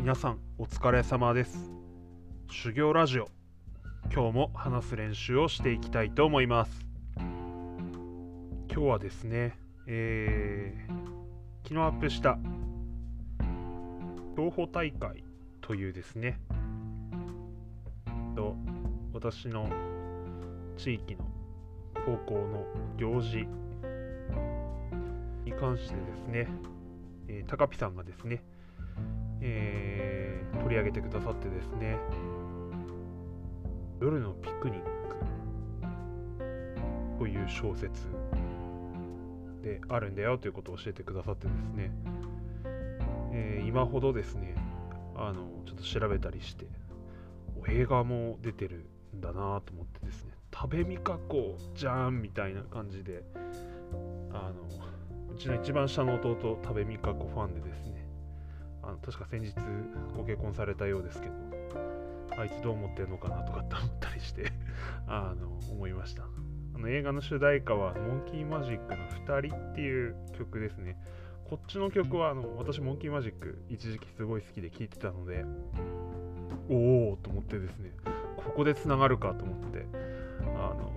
皆さんお疲れ様です。修行ラジオ。今日も話す練習をしていきたいと思います。今日はですねえー、昨日アップした競歩大会というですねと私の地域の高校の行事に関してですね、えー、高ピさんがですね、えー、取り上げてくださってですね、夜のピクニックという小説であるんだよということを教えてくださってですね、えー、今ほどですね、あの、ちょっと調べたりしてお、映画も出てるんだなと思ってですね、食べみかこじゃんみたいな感じで、あの、うちの一番下の弟、食べみかこファンでですね、確か先日ご結婚されたようですけど、あいつどう思ってんのかなとかって思ったりして あの思いました。あの映画の主題歌はモンキーマジックの2人っていう曲ですね。こっちの曲はあの私モンキーマジック一時期すごい好きで聴いてたのでおおと思ってですねここでつながるかと思ってあの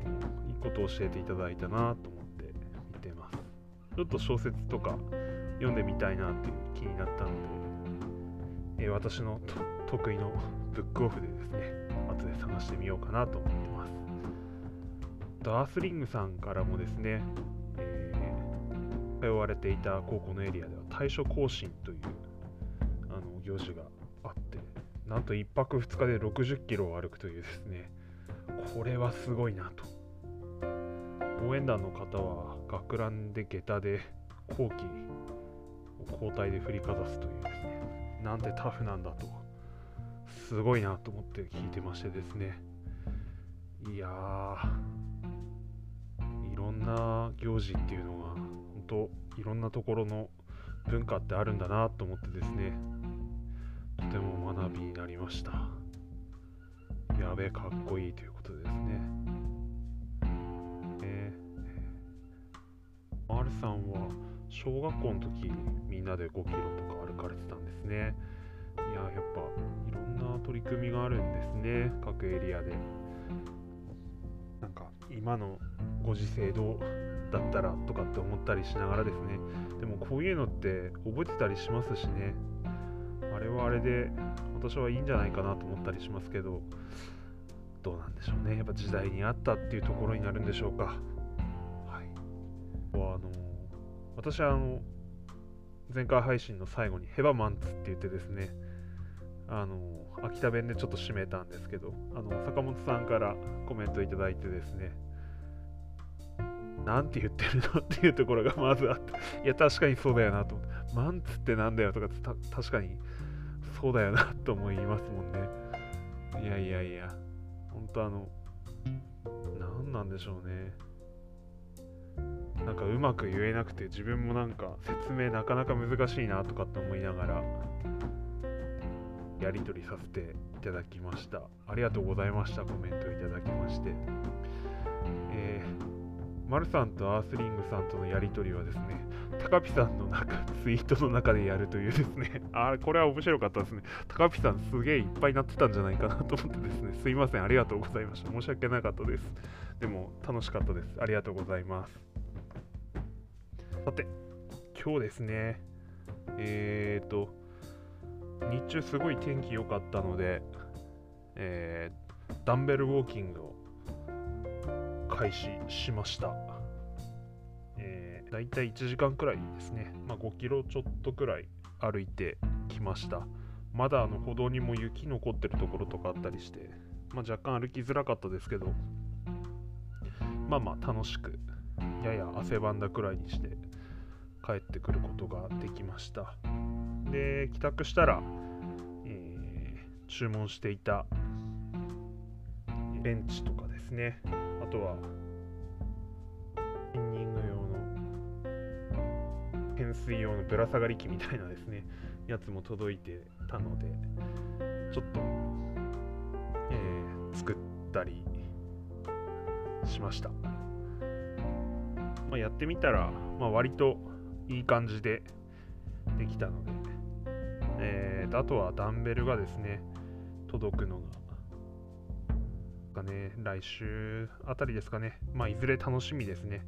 いいことを教えていただいたなと思って見てます。ちょっと小説とか読んでみたいなっていう気になったので、えー、私の得意のブックオフでですね、後で探してみようかなと思ってます。ダースリングさんからもですね、えー、通われていた高校のエリアでは対処行進というあの行事があって、なんと1泊2日で60キロを歩くというですね、これはすごいなと。応援団の方は学ランで下駄で後期を交代で振りかざすというですね、なんてタフなんだと。すごいなと思って聞いてましてですね。いやいろんな行事っていうのが本当いろんなところの文化ってあるんだなと思ってですね。とても学びになりました。やべえかっこいいということですね。えー、R さんは小学校の時みんなで5キロとか歩かれてたんですね。いややっぱいろんな取り組みがあるんですね。各エリアで。なんか今のご時世どうだったらとかって思ったりしながらですね。でもこういうのって覚えてたりしますしね。あれはあれで私はいいんじゃないかなと思ったりしますけどどうなんでしょうね。やっぱ時代に合ったっていうところになるんでしょうか。はい。あの私はあの前回配信の最後にヘバマンツって言ってですねあの秋田弁でちょっと締めたんですけどあの坂本さんからコメントいただいてですねなんて言ってるのっていうところが まずあっていや確かにそうだよなと思ってマンツってなんだよとか確かにそうだよなと思いますもんね。いやいやいや本当あの何なんでしょうね。なんかうまく言えなくて自分もなんか説明なかなか難しいなとかって思いながらやり取りさせていただきましたありがとうございましたコメントいただきましてえー、マルさんとアースリングさんとのやり取りはですね、高ピさんの中、ツイートの中でやるというですね、あこれは面白かったですね。高ピさんすげえいっぱいになってたんじゃないかなと思ってですね、すいません、ありがとうございました。申し訳なかったです。でも楽しかったです。ありがとうございます。さて、今日ですね、えっ、ー、と、日中すごい天気良かったので、えー、ダンベルウォーキングを開始しました。えー、だいたい1時間くらいですね、まあ、5キロちょっとくらい歩いてきました。まだあの歩道にも雪残ってるところとかあったりして、まあ、若干歩きづらかったですけど、まあまあ楽しく、やや汗ばんだくらいにして帰ってくることができました。で帰宅したら、えー、注文していたベンチとかですね。あとはランニング用の懸垂用のぶら下がり機みたいなですねやつも届いてたのでちょっと、えー、作ったりしました、まあ、やってみたら、まあ、割といい感じでできたので、えー、あとはダンベルがですね、届くのが、ね、来週あたりですかね。まあ、いずれ楽しみですね。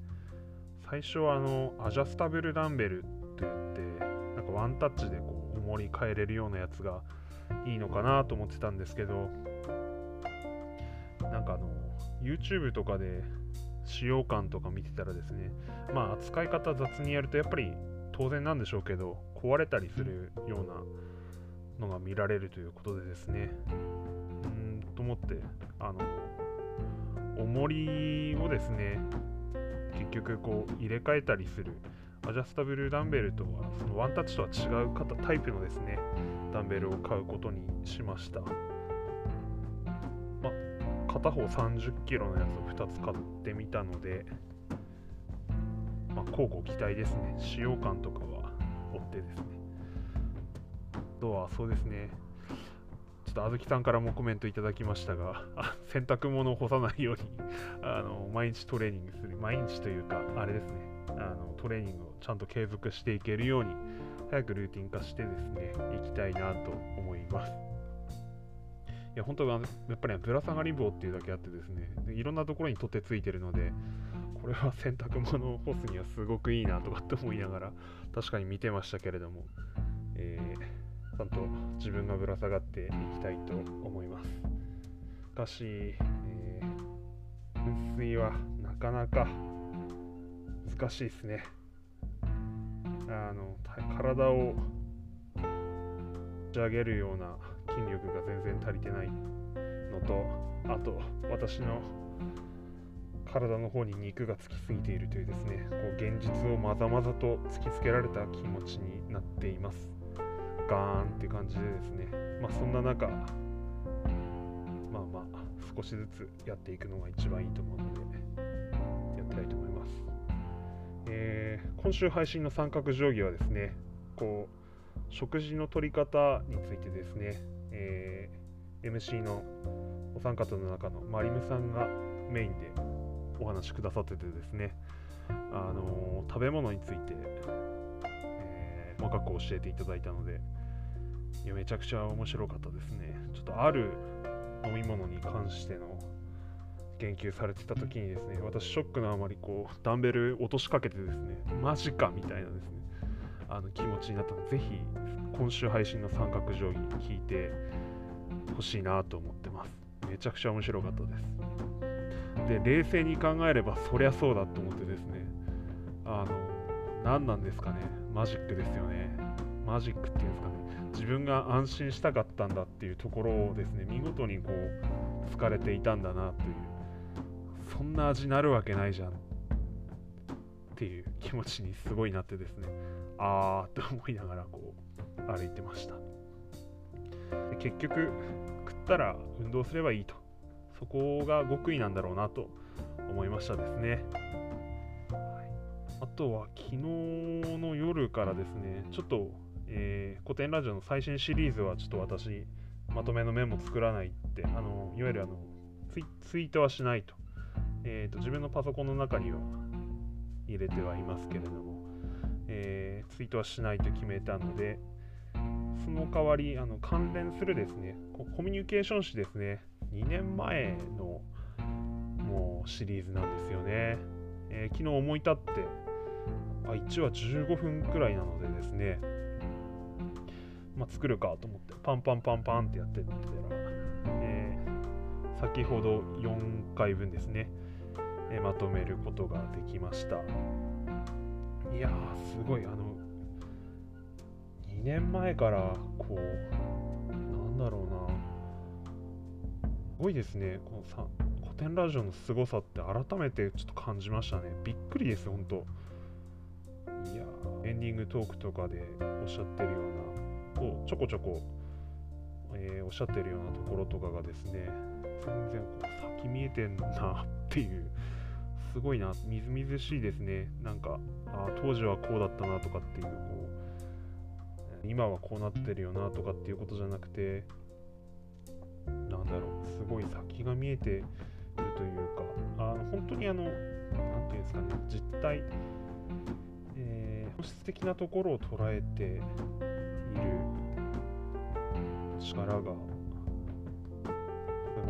最初はあの、アジャスタブルダンベルって言って、なんかワンタッチでこう、重り変えれるようなやつがいいのかなと思ってたんですけど、なんかあの、YouTube とかで使用感とか見てたらですね、まあ扱い方雑にやるとやっぱり当然なんでしょうけど、壊れたりするようなのが見られるということでですね、うんと思って、あの、重りをですね、結局こう入れ替えたりするアジャスタブルダンベルとはそのワンタッチとは違うタイプのですねダンベルを買うことにしました。片方30キロのやつを2つ買ってみたので、まあ、交互期待ですね。使用感とかは追ってですね。あとはそうですね。ちょっとあずきさんからもコメントいただきましたが、洗濯物を干さないようにあの毎日トレーニングする。毎日というか、あれですね。あのトレーニングをちゃんと継続していけるように、早くルーティン化してですね、いきたいなと思います。いや、本当はやっぱりぶら下がり棒っていうだけあってですね、いろんなところに取ってついてるので、これは洗濯物を干すにはすごくいいなとかって思いながら、確かに見てましたけれども、えー、ちゃんと自分がぶら下がっていきたいと思います。しかし、えー、噴水はなかなか難しいですね。あの体を仕上げるような筋力が全然足りてないのとあと私の体の方に肉がつきすぎているというですねこう現実をまざまざと突きつけられた気持ちになっています。ガーンって感じでですね。まあそんな中まあまあ少しずつやっていくのが一番いいと思うのでやっていきたいと思います、えー、今週配信の三角定規はですねこう食事の取り方についてですねえー、MC のお三方の中のマリムさんがメインでお話しくださっててですね、あのー、食べ物について、えー、細かく教えていただいたのでいやめちゃくちゃ面白かったですね。ちょっとある飲み物に関しての言及されてた時にですね私ショックのあまりこうダンベル落としかけてですねマジかみたいなですねあの気持ちになったのでぜひ今週配信の三角定規聞いてほしいなと思ってます。めちゃくちゃ面白かったです。で冷静に考えればそりゃそうだと思ってですね。あの何なんですかね。マジックですよね。マジックっていうんですかね。自分が安心したかったんだっていうところをですね見事にこう疲れていたんだなという。そんな味なるわけないじゃんっていう気持ちにすごいなってですね。あーって思いながらこう歩いてました。結局食ったら運動すればいいと。そこが極意なんだろうなと思いましたですね、あとは昨日の夜からですねちょっと、えー、古典ラジオの最新シリーズはちょっと私まとめのメモ作らないってあのいわゆるあのツイートはしないと,、えーと、自分のパソコンの中には入れてはいますけれども、えー、ツイートはしないと決めたので、その代わりあの関連するですねコミュニケーション誌ですね2年前のもうシリーズなんですよね、えー、昨日思い立ってあ1話15分くらいなのでですねまあ、作るかと思ってパンパンパンパンってやってったら、えー、先ほど4回分ですね、えー、まとめることができました。いやーすごい。あの2年前からこうなんだろうな。すごいですね。このさ古典ラジオの凄さって改めてちょっと感じましたね。びっくりです本当いやエンディングトークとかでおっしゃってるようなこうちょこちょこ、えー、おっしゃってるようなところとかがですね全然こう先見えてんなっていうすごいな。みずみずしいですね。なんかあ当時はこうだったなとかっていうこう今はこうなってるよなとかっていうことじゃなくてなんだろう。すごい先が見えてるというかあの本当にあの何て言うんですかね。実態、えー、本質的なところを捉えている力が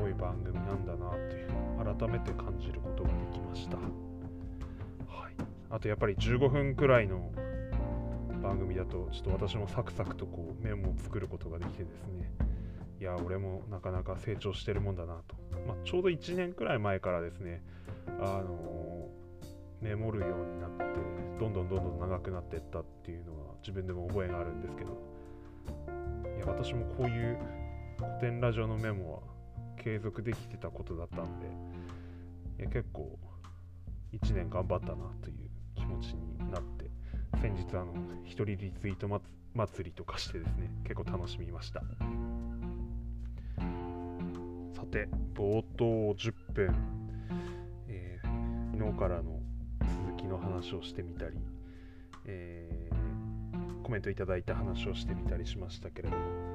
い番組なんだなっていう改めて感じることができました。はい、あとやっぱり15分くらいの番組だとちょっと私もサクサクとこうメモを作ることができてですね。いや俺もなかなか成長してるもんだなと、まあ、ちょうど1年くらい前からですねあのー、メモるようになってどんどんどんどん長くなっていったっていうのは自分でも覚えがあるんですけど。いや私もこういう古典ラジオのメモは継続できてたことだったんでいや結構1年頑張ったなという気持ちになって先日あの一人リツイート祭りとかしてですね結構楽しみました。さて冒頭10分、えー、昨日からの続きの話をしてみたり、えー、コメントいただいた話をしてみたりしましたけれども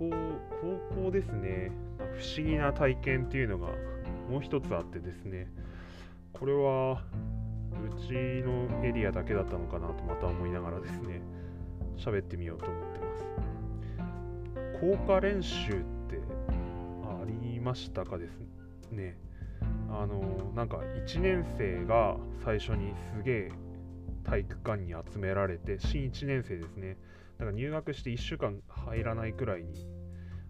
校高校ですね。不思議な体験っていうのがもう一つあってですね。これはうちのエリアだけだったのかなとまた思いながらですね。喋ってみようと思ってます。効果練習ってありましたかですね。あのなんか1年生が最初にすげえ体育館に集められて新1年生ですねだか入学して1週間入らないくらいに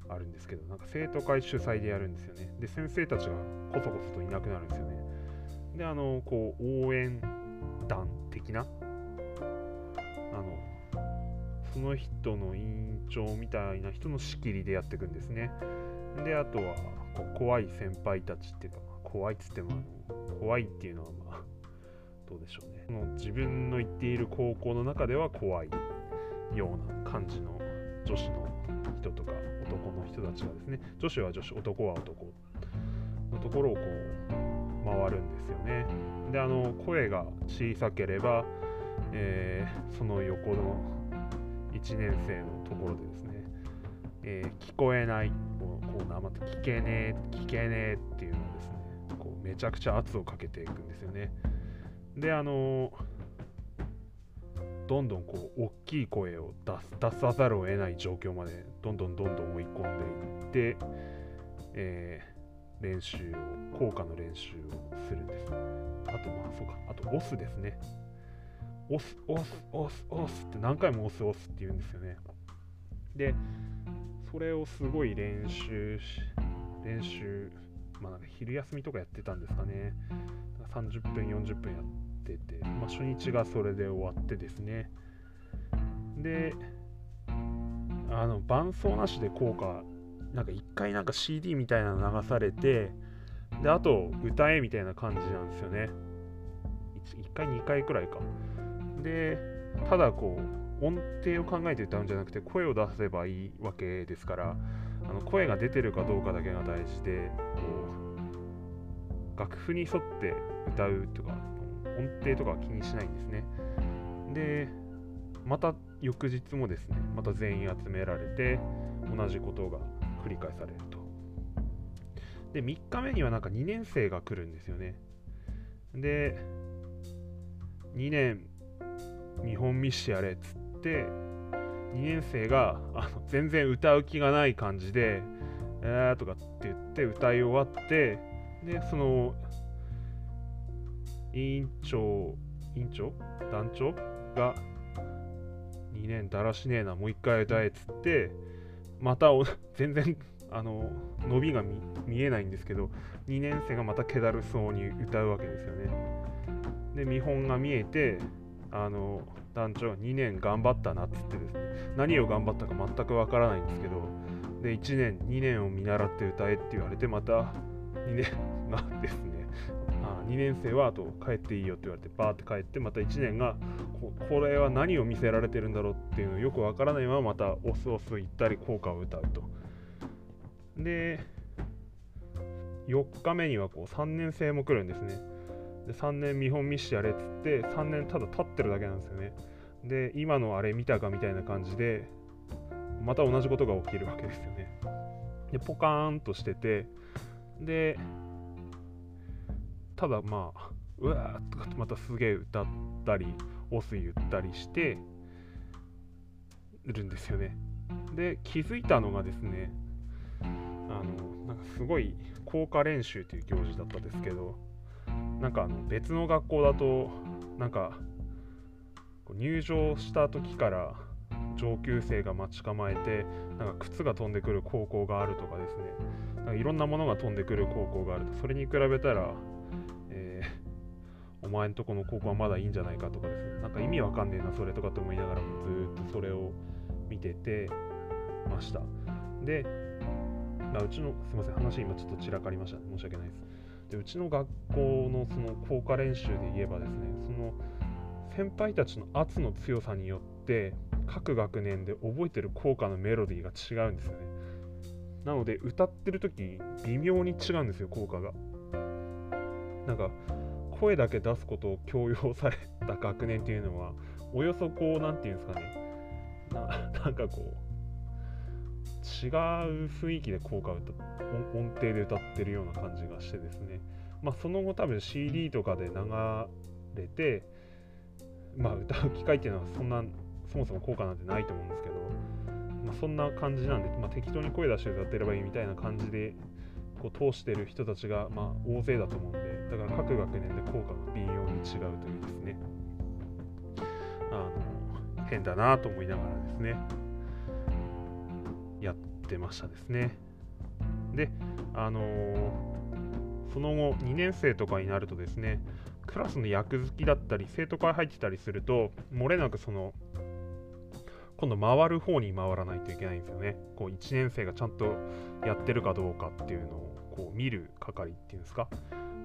あるんですけどなんか生徒会主催でやるんですよね。で先生たちがこそこそといなくなるんですよね。であのこう応援団的なあのその人の委員長みたいな人の仕切りでやっていくんですね。であとはこう怖い先輩たちっていうか、怖いっつってもあの怖いっていうのはまあどうでしょうね。その自分の行っている高校の中では怖い。ような感じの女子の人とか男の人たちがですね女子は女子男は男のところをこう回るんですよね。であの声が小さければ、えー、その横の1年生のところでですね、えー、聞こえないこうなまた聞けねえ聞けねえっていうのをですねこうめちゃくちゃ圧をかけていくんですよね。であのどんどんこう大きい声を出す出さざるを得ない状況までどんどんどんどん追い込んでいって、えー、練習を効果の練習をするんです。あとまあそうか。あと押すですね。押す押す押す押すって何回も押す押すって言うんですよね。でそれをすごい練習し練習まあ昼休みとかやってたんですかね。30分40分やっててて、まあ、初日がそれで終わってですね。であの伴奏なしで効果なんか一回なんか CD みたいなの流されてであと歌えみたいな感じなんですよね。1, 回2回くらいか。でただこう音程を考えて歌うんじゃなくて声を出せばいいわけですからあの声が出てるかどうかだけが大事でこう楽譜に沿って歌うとか音程とかは気にしないんですね。で、また翌日もですね、また全員集められて、同じことが繰り返されると。で、3日目にはなんか2年生が来るんですよね。で、2年見本見してやれっつって、2年生があの全然歌う気がない感じで、えーとかって言って歌い終わって、で、その委員長、委員長団長が2年だらしねえな、もう一回歌えっつって、また 全然あの伸びが見えないんですけど、2年生がまた気だるそうに歌うわけですよね。で、見本が見えて、あの団長が2年頑張ったなっつってですね、何を頑張ったか全くわからないんですけど、で、1年、2年を見習って歌えって言われて、また2年がですね、2年生はあと帰っていいよって言われてバーって帰ってまた1年がこれは何を見せられてるんだろうっていうのよくわからないまままたオスオス行ったり効果を歌うと。で4日目にはこう3年生も来るんですね。で3年見本見してやれっつって3年ただ立ってるだけなんですよね。で今のあれ見たかみたいな感じでまた同じことが起きるわけですよね。でポカーンとしててでただまあうわーとかってまたすげえ歌ったりオス言ったりしてるんですよね。で気づいたのがですねあのなんかすごい効果練習という行事だったんですけどなんかあの別の学校だとなんか入場した時から上級生が待ち構えてなんか靴が飛んでくる高校があるとかですね。なんかいろんなものが飛んでくる高校があるとそれに比べたら、えー、お前んとこの高校はまだいいんじゃないかとかです。ねなんか意味わかんねえなそれとかと思いながらもずっとそれを見ててました。で、まあ、うちのすいません話今ちょっと散らかりました。申し訳ないです。でうちの学校のその効果練習で言えばですねその先輩たちの圧の強さによって各学年で覚えてる効果のメロディーが違うんですよね。なので歌ってる時微妙に違うんですよ効果が。なんか声だけ出すことを強要された学年っていうのはおよそこう何て言うんですかね。な んかこう違う雰囲気で効果を歌音程で歌ってるような感じがしてですね。まあその後多分 CD とかで流れてまあ歌う機会っていうのはそんなそもそも効果なんてないと思うんですけど、まあ、そんな感じなんで、まあ、適当に声出して歌ってればいいみたいな感じでこう通してる人たちがまあ大勢だと思うんでだから各学年で効果が微妙に違うというですね。あの変だなと思いながらですね。やってましたですね。であのー、その後2年生とかになるとですねクラスの役付きだったり生徒会入ってたりすると漏れなくその今度回る方に回らないといけないんですよね。こう1年生がちゃんとやってるかどうかっていうのを。こう見る係っていうんですか？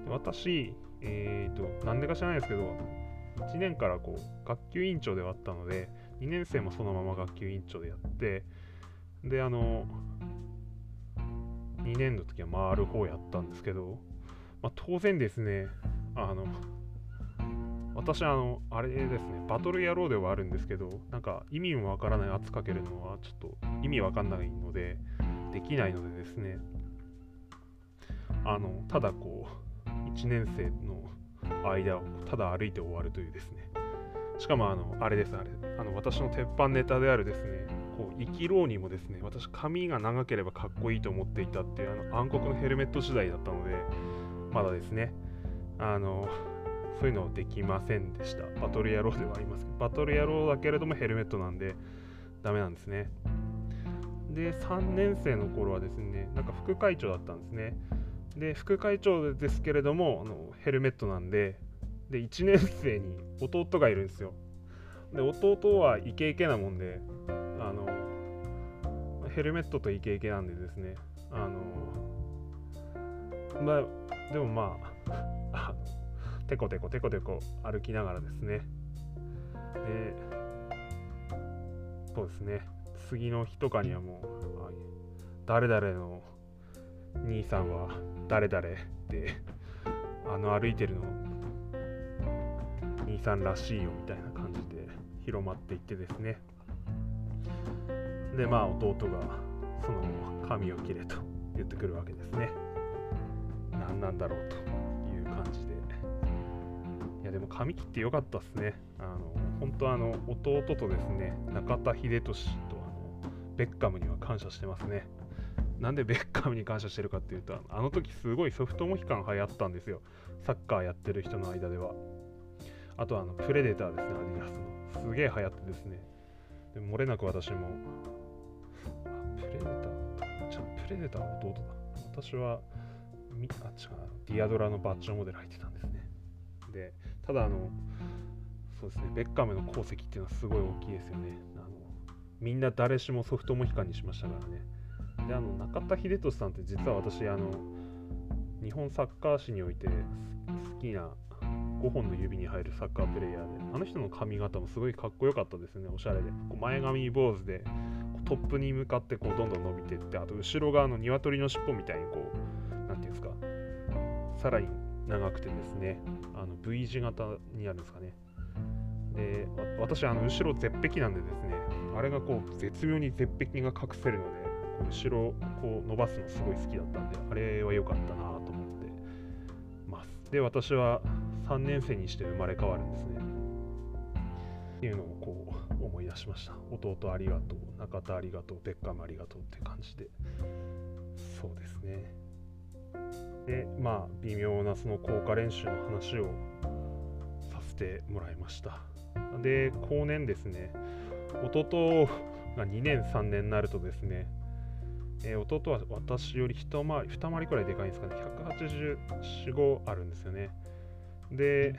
で私、えっ、ー、と、なんでか知らないですけど、1年からこう学級委員長ではあったので、2年生もそのまま学級委員長でやって、で、あの、2年の時は回る方やったんですけど、まあ、当然ですね、あの、私あの、あれですね、バトル野郎ではあるんですけど、なんか意味もわからない圧かけるのはちょっと意味わかんないので、できないのでですね、あの、ただこう、1年生の間をただ歩いて終わるというですね、しかもあの、あれです、あれ、あの私の鉄板ネタであるですね、こう生きろうにもですね、私髪が長ければかっこいいと思っていたっていうあの暗黒のヘルメット時代だったので、まだですね、あの、そういうのできませんでした。バトル野郎ではありますけど、バトル野郎だけれどもヘルメットなんでダメなんですね。で、3年生の頃はですね、なんか副会長だったんですね。で、副会長ですけれども、あのヘルメットなんで、で、1年生に弟がいるんですよ。で、弟はイケイケなもんで、あの、ヘルメットとイケイケなんでですね、あの、まあ、でもまあ、テコテコテコテコ歩きながらですねでそうですね次の日とかにはもう誰々の兄さんは誰々であの歩いてるの兄さんらしいよみたいな感じで広まっていってですねでまあ弟がその髪を切れと言ってくるわけですね何なんだろうという感じでいやでも髪切ってよかったっすね。あの本当あの弟とですね中田英寿とあのベッカムには感謝してますね。なんでベッカムに感謝してるかっていうとあの時すごいソフトモヒカン流行ったんですよ。サッカーやってる人の間では。あとあのプレデターですね、アディダスの。すげえ流行ってですね。でも漏れなく私も、あ、プレデター、じゃプレデターは弟だ。私は、みあ、違うディアドラのバッジョモデル入ってたんですね。で、ただあのそうですねベッカムの功績っていうのはすごい大きいですよねあのみんな誰しもソフトモヒカンにしましたからねであの中田英寿さんって実は私あの日本サッカー史において好きな5本の指に入るサッカープレイヤーであの人の髪型もすごいかっこよかったですね。おしゃれで。こう前髪坊主でトップに向かってこうどんどん伸びていってあと後ろ側の鶏の尻尾みたいにこう何ていうんですかさらに長くてですねあの V 字型にあるんですかね。で私あの後ろ絶壁なんでですねあれがこう絶妙に絶壁が隠せるので後ろこう伸ばすのすごい好きだったんであれは良かったなと思ってます。で私は3年生にして生まれ変わるんですね。っていうのをこう思い出しました。弟ありがとう中田ありがとうベッカムありがとうって感じで。そうですね。でまあ微妙なその効果練習の話をさせてもらいました。で後年ですね。弟が2年3年になるとですねえー、弟は私より一回り、二回りくらいでかいんですかね。184、5あるんですよね。で、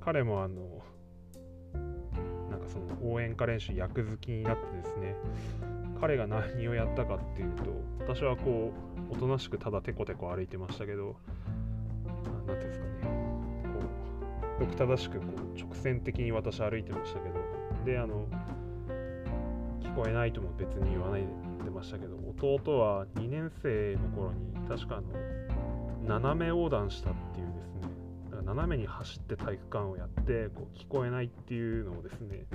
彼もあの、なんかその応援歌練習役好きになってですね、彼が何をやったかっていうと、私はこう、おとなしくただテコテコ歩いてましたけど、なんていうんですかね、こう、よく正しくこう直線的に私歩いてましたけど、で、あの、聞こえないとも別に言わないでましたけど弟は2年生の頃に確かあの斜め横断したっていうですね斜めに走って体育館をやってこう聞こえないっていうのをですね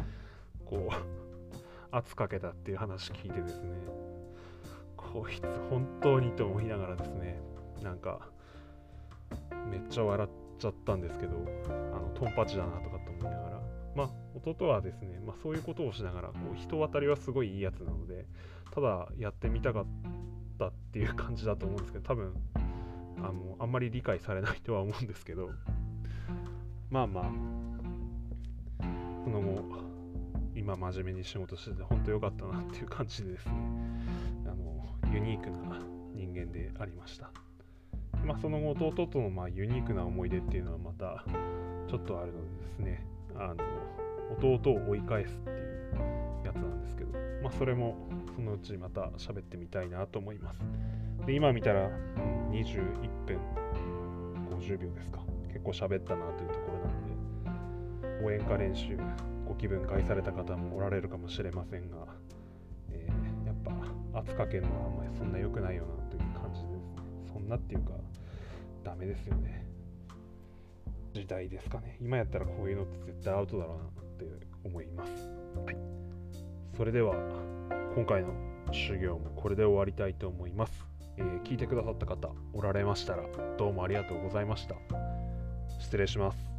こう 圧かけたっていう話聞いてですねこいつ本当にと思いながらですねなんかめっちゃ笑っちゃったんですけどあのトンパチだなとかと思いながらまあ弟はですね、まあ、そういうことをしながらこう人当たりはすごいいいやつなのでただやってみたかったっていう感じだと思うんですけど多分あのあんまり理解されないとは思うんですけどまあまあその後今真面目に仕事してて本当良かったなっていう感じでですね。あのユニークな人間でありました。まあその後弟とのまあユニークな思い出っていうのはまたちょっとあるのでですね。あの弟を追い返すっていうやつなんですけどまあそれもそのうちまた喋ってみたいなと思います。で、今見たら、21分50秒ですか。結構喋ったなというところなんで、応援歌練習、ご気分害された方もおられるかもしれませんが、えー、やっぱ圧かけるのはあんまりそんな良くないよなという感じですね。そんなっていうか、ダメですよね。時代ですかね。今やったらこういうのって絶対アウトだろうなって思います。はい。それでは今回の修行もこれで終わりたいと思います、えー、聞いてくださった方おられましたらどうもありがとうございました。失礼します。